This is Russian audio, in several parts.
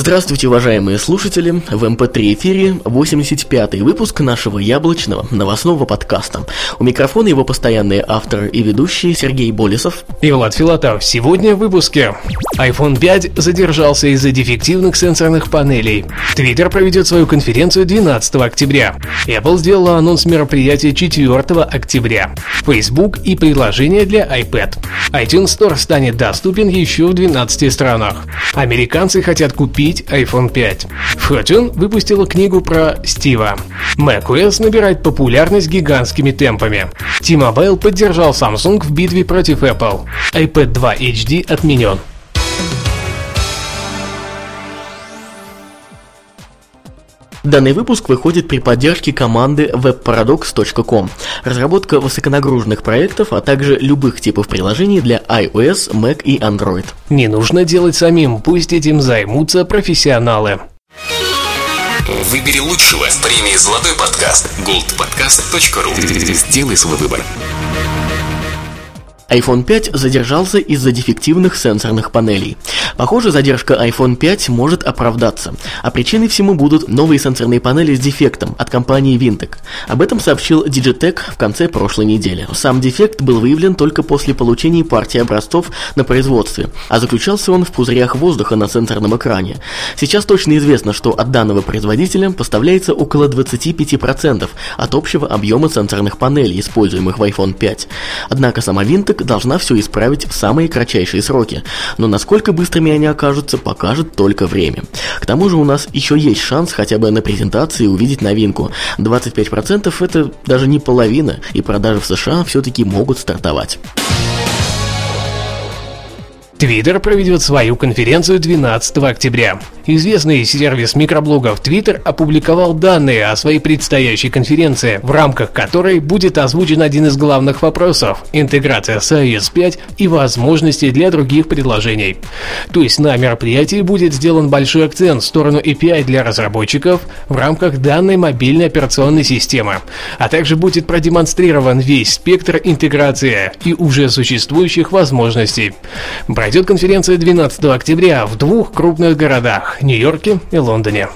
Здравствуйте, уважаемые слушатели! В MP3 эфире 85-й выпуск нашего яблочного новостного подкаста. У микрофона его постоянные автор и ведущий Сергей Болесов и Влад Филатов. Сегодня в выпуске. iPhone 5 задержался из-за дефективных сенсорных панелей. Twitter проведет свою конференцию 12 октября. Apple сделала анонс мероприятия 4 октября. Facebook и приложение для iPad. iTunes Store станет доступен еще в 12 странах. Американцы хотят купить купить iPhone 5. Fortune выпустила книгу про Стива. macOS набирает популярность гигантскими темпами. T-Mobile поддержал Samsung в битве против Apple. iPad 2 HD отменен. Данный выпуск выходит при поддержке команды webparadox.com. Разработка высоконагруженных проектов, а также любых типов приложений для iOS, Mac и Android. Не нужно делать самим, пусть этим займутся профессионалы. Выбери лучшего с премией «Золотой подкаст» goldpodcast.ru Сделай свой выбор iPhone 5 задержался из-за дефективных сенсорных панелей. Похоже, задержка iPhone 5 может оправдаться, а причиной всему будут новые сенсорные панели с дефектом от компании Vintec. Об этом сообщил Digitech в конце прошлой недели. Сам дефект был выявлен только после получения партии образцов на производстве, а заключался он в пузырях воздуха на сенсорном экране. Сейчас точно известно, что от данного производителя поставляется около 25% от общего объема сенсорных панелей, используемых в iPhone 5. Однако сама Vintec должна все исправить в самые кратчайшие сроки, но насколько быстрыми они окажутся, покажет только время. К тому же у нас еще есть шанс хотя бы на презентации увидеть новинку. 25% это даже не половина, и продажи в США все-таки могут стартовать. Твиттер проведет свою конференцию 12 октября. Известный сервис микроблогов Twitter опубликовал данные о своей предстоящей конференции, в рамках которой будет озвучен один из главных вопросов – интеграция с iOS 5 и возможности для других предложений. То есть на мероприятии будет сделан большой акцент в сторону API для разработчиков в рамках данной мобильной операционной системы, а также будет продемонстрирован весь спектр интеграции и уже существующих возможностей. Пройдет конференция 12 октября в двух крупных городах – Нью-Йорке и Лондоне.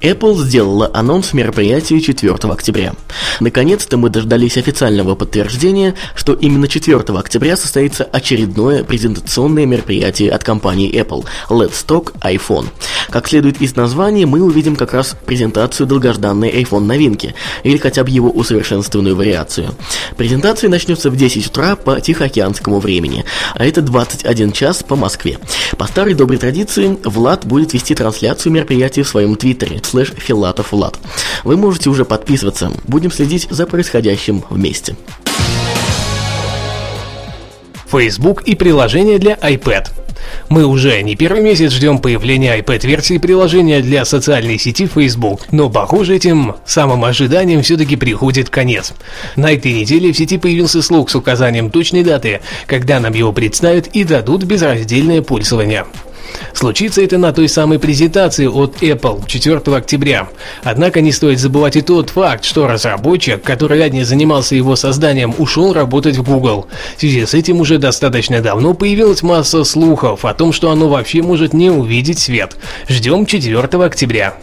Apple сделала анонс мероприятия 4 октября. Наконец-то мы дождались официального подтверждения, что именно 4 октября состоится очередное презентационное мероприятие от компании Apple Let's Talk iPhone. Как следует из названия, мы увидим как раз презентацию долгожданной iPhone новинки, или хотя бы его усовершенствованную вариацию. Презентация начнется в 10 утра по Тихоокеанскому времени, а это 21 час по Москве. По старой доброй традиции, Влад будет вести трансляцию мероприятия в своем твиттере слэш Филатов Влад. Вы можете уже подписываться. Будем следить за происходящим вместе. Facebook и приложение для iPad. Мы уже не первый месяц ждем появления iPad-версии приложения для социальной сети Facebook, но, похоже, этим самым ожиданием все-таки приходит конец. На этой неделе в сети появился слуг с указанием точной даты, когда нам его представят и дадут безраздельное пользование. Случится это на той самой презентации от Apple 4 октября. Однако не стоит забывать и тот факт, что разработчик, который ранее занимался его созданием, ушел работать в Google. В связи с этим уже достаточно давно появилась масса слухов о том, что оно вообще может не увидеть свет. Ждем 4 октября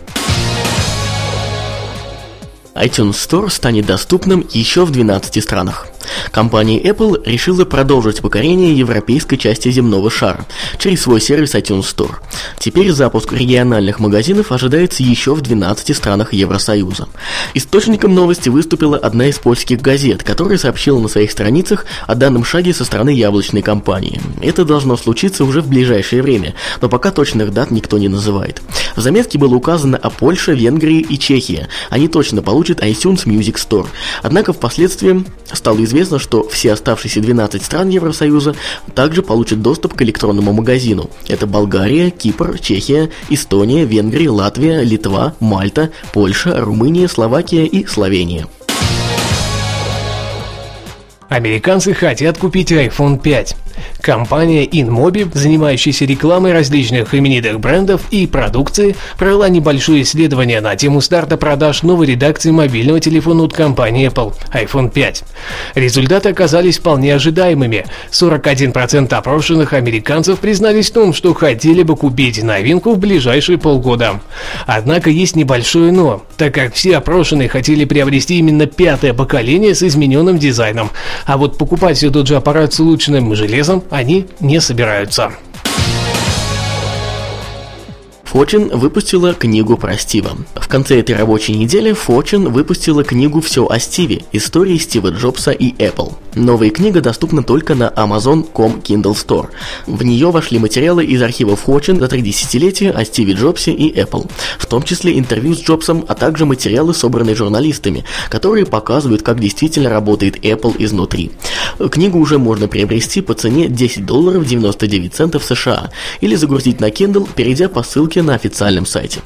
iTunes Store станет доступным еще в 12 странах. Компания Apple решила продолжить покорение европейской части земного шара через свой сервис iTunes Store. Теперь запуск региональных магазинов ожидается еще в 12 странах Евросоюза. Источником новости выступила одна из польских газет, которая сообщила на своих страницах о данном шаге со стороны яблочной компании. Это должно случиться уже в ближайшее время, но пока точных дат никто не называет. В заметке было указано о Польше, Венгрии и Чехии. Они точно получат iTunes Music Store. Однако впоследствии стало известно, что все оставшиеся 12 стран Евросоюза также получат доступ к электронному магазину. Это Болгария, Кипр, Чехия, Эстония, Венгрия, Латвия, Литва, Мальта, Польша, Румыния, Словакия и Словения. Американцы хотят купить iPhone 5. Компания InMobi, занимающаяся рекламой различных именитых брендов и продукции, провела небольшое исследование на тему старта продаж новой редакции мобильного телефона от компании Apple iPhone 5. Результаты оказались вполне ожидаемыми. 41% опрошенных американцев признались в том, что хотели бы купить новинку в ближайшие полгода. Однако есть небольшое «но», так как все опрошенные хотели приобрести именно пятое поколение с измененным дизайном, а вот покупать все тот же аппарат с улучшенным железом они не собираются. Fortune выпустила книгу про Стива. В конце этой рабочей недели Fortune выпустила книгу «Все о Стиве. Истории Стива Джобса и Apple». Новая книга доступна только на Amazon.com Kindle Store. В нее вошли материалы из архива Fortune за три десятилетия о Стиве Джобсе и Apple, в том числе интервью с Джобсом, а также материалы, собранные журналистами, которые показывают, как действительно работает Apple изнутри. Книгу уже можно приобрести по цене 10 долларов 99 центов США или загрузить на Kindle, перейдя по ссылке на официальном сайте.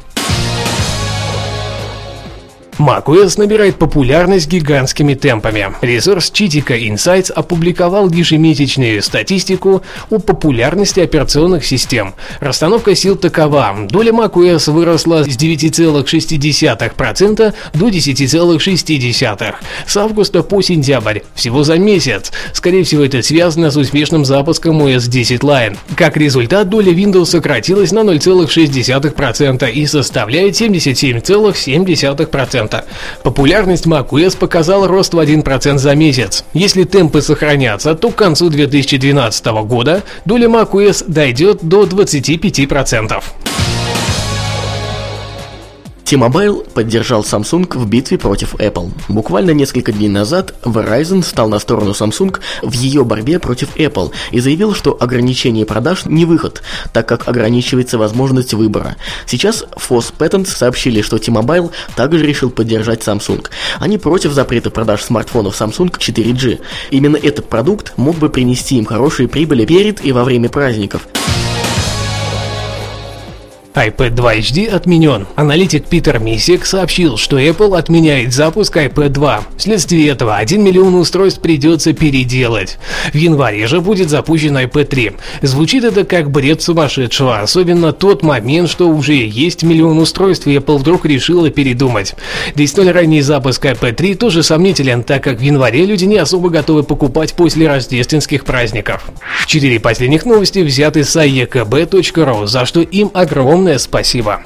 macOS набирает популярность гигантскими темпами. Ресурс Chitika Insights опубликовал ежемесячную статистику о популярности операционных систем. Расстановка сил такова. Доля macOS выросла с 9,6% до 10,6%. С августа по сентябрь. Всего за месяц. Скорее всего, это связано с успешным запуском OS 10 Line. Как результат, доля Windows сократилась на 0,6% и составляет 77,7%. Популярность macOS показала рост в 1% за месяц. Если темпы сохранятся, то к концу 2012 года доля macOS дойдет до 25%. T-Mobile поддержал Samsung в битве против Apple. Буквально несколько дней назад Verizon стал на сторону Samsung в ее борьбе против Apple и заявил, что ограничение продаж не выход, так как ограничивается возможность выбора. Сейчас Foss Patents сообщили, что T-Mobile также решил поддержать Samsung. Они против запрета продаж смартфонов Samsung 4G. Именно этот продукт мог бы принести им хорошие прибыли перед и во время праздников iPad 2 HD отменен. Аналитик Питер Мисик сообщил, что Apple отменяет запуск iPad 2. Вследствие этого 1 миллион устройств придется переделать. В январе же будет запущен iPad 3. Звучит это как бред сумасшедшего, особенно тот момент, что уже есть миллион устройств, и Apple вдруг решила передумать. Да и столь ранний запуск iPad 3 тоже сомнителен, так как в январе люди не особо готовы покупать после рождественских праздников. Четыре последних новости взяты с aekb.ru, за что им огромное огромное спасибо.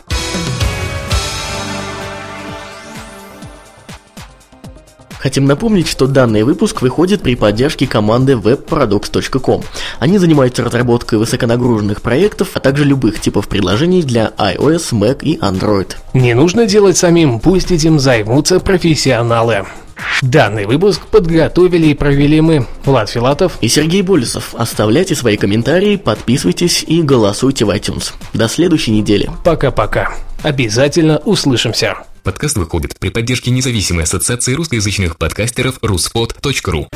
Хотим напомнить, что данный выпуск выходит при поддержке команды webparadox.com. Они занимаются разработкой высоконагруженных проектов, а также любых типов приложений для iOS, Mac и Android. Не нужно делать самим, пусть этим займутся профессионалы. Данный выпуск подготовили и провели мы, Влад Филатов и Сергей Болесов. Оставляйте свои комментарии, подписывайтесь и голосуйте в iTunes. До следующей недели. Пока-пока. Обязательно услышимся. Подкаст выходит при поддержке независимой ассоциации русскоязычных подкастеров ruspod.ru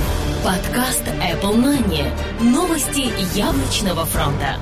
Подкаст Apple Money. Новости яблочного фронта.